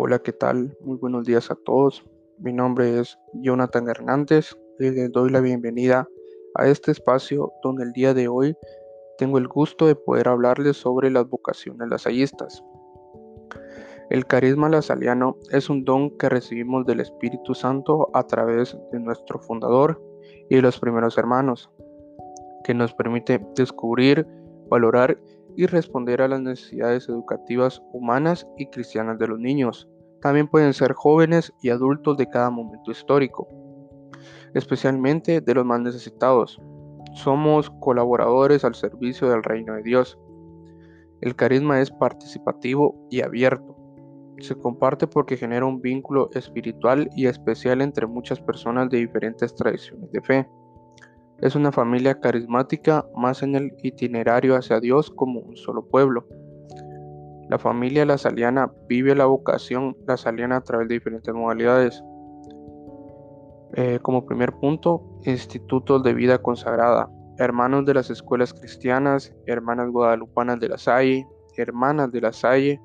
Hola, ¿qué tal? Muy buenos días a todos. Mi nombre es Jonathan Hernández y les doy la bienvenida a este espacio donde el día de hoy tengo el gusto de poder hablarles sobre las vocaciones lasallistas. El carisma lasaliano es un don que recibimos del Espíritu Santo a través de nuestro fundador y de los primeros hermanos, que nos permite descubrir, valorar y responder a las necesidades educativas humanas y cristianas de los niños. También pueden ser jóvenes y adultos de cada momento histórico, especialmente de los más necesitados. Somos colaboradores al servicio del reino de Dios. El carisma es participativo y abierto. Se comparte porque genera un vínculo espiritual y especial entre muchas personas de diferentes tradiciones de fe. Es una familia carismática más en el itinerario hacia Dios como un solo pueblo. La familia lasaliana vive la vocación lasaliana a través de diferentes modalidades. Eh, como primer punto, institutos de vida consagrada, hermanos de las escuelas cristianas, hermanas guadalupanas de la Salle, hermanas de la Salle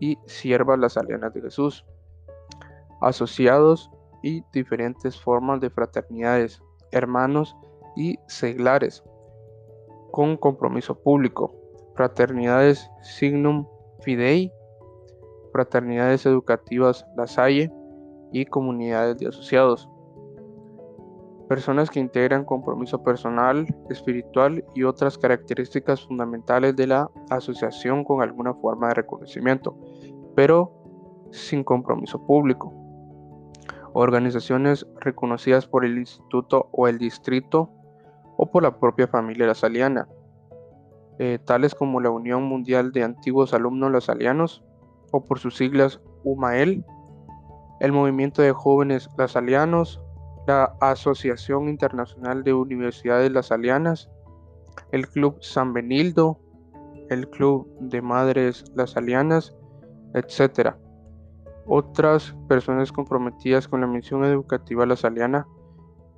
y siervas lasalianas de Jesús, asociados y diferentes formas de fraternidades, hermanos y seglares con compromiso público, fraternidades Signum Fidei, fraternidades educativas La Salle y comunidades de asociados. Personas que integran compromiso personal, espiritual y otras características fundamentales de la asociación con alguna forma de reconocimiento, pero sin compromiso público. Organizaciones reconocidas por el instituto o el distrito o por la propia familia lasaliana, eh, tales como la Unión Mundial de Antiguos Alumnos Lasalianos, o por sus siglas UMAEL, el Movimiento de Jóvenes Lasalianos, la Asociación Internacional de Universidades Lasalianas, el Club San Benildo, el Club de Madres Lasalianas, etc. Otras personas comprometidas con la misión educativa lasaliana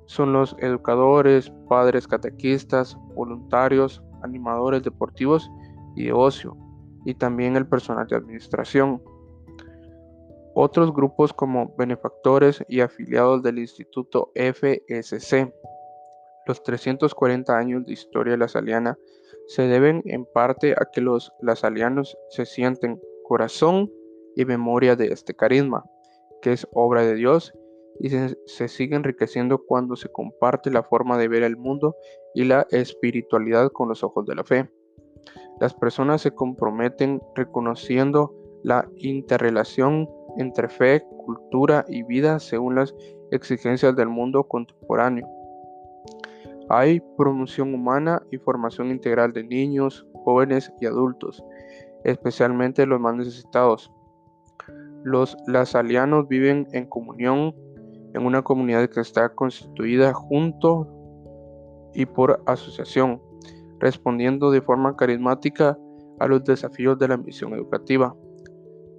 son los educadores, padres catequistas, voluntarios, animadores deportivos y de ocio, y también el personal de administración. Otros grupos como benefactores y afiliados del Instituto FSC. Los 340 años de historia lasaliana se deben en parte a que los lasalianos se sienten corazón y memoria de este carisma, que es obra de Dios y se, sigue enriqueciendo cuando se comparte la forma de ver el mundo y la espiritualidad con los ojos de la fe. Las personas se comprometen reconociendo la interrelación entre fe, cultura y vida según las exigencias del mundo contemporáneo. Hay promoción humana y formación integral de niños, jóvenes y adultos, especialmente los más necesitados. Los lasalianos viven en comunión en una comunidad que está constituida junto y por asociación, respondiendo de forma carismática a los desafíos de la misión educativa.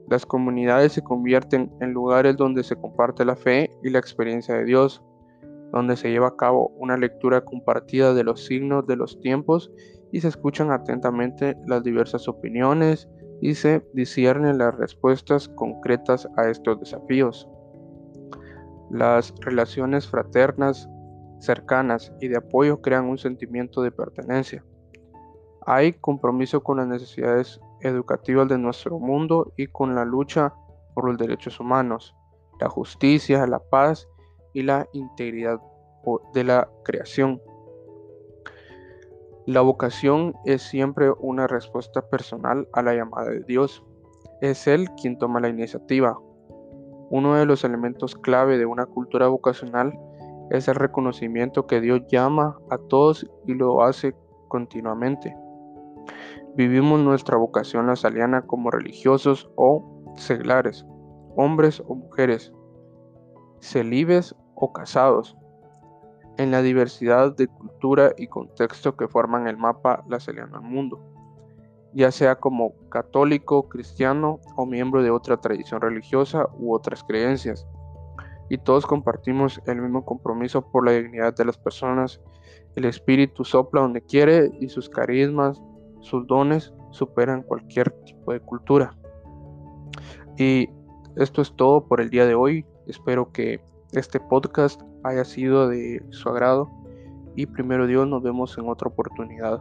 Las comunidades se convierten en lugares donde se comparte la fe y la experiencia de Dios, donde se lleva a cabo una lectura compartida de los signos de los tiempos y se escuchan atentamente las diversas opiniones y se disciernen las respuestas concretas a estos desafíos. Las relaciones fraternas, cercanas y de apoyo crean un sentimiento de pertenencia. Hay compromiso con las necesidades educativas de nuestro mundo y con la lucha por los derechos humanos, la justicia, la paz y la integridad de la creación. La vocación es siempre una respuesta personal a la llamada de Dios. Es Él quien toma la iniciativa, uno de los elementos clave de una cultura vocacional es el reconocimiento que Dios llama a todos y lo hace continuamente. Vivimos nuestra vocación lasaliana como religiosos o seglares, hombres o mujeres, celibes o casados, en la diversidad de cultura y contexto que forman el mapa lasaliano al mundo ya sea como católico, cristiano o miembro de otra tradición religiosa u otras creencias. Y todos compartimos el mismo compromiso por la dignidad de las personas. El Espíritu sopla donde quiere y sus carismas, sus dones superan cualquier tipo de cultura. Y esto es todo por el día de hoy. Espero que este podcast haya sido de su agrado y primero Dios nos vemos en otra oportunidad.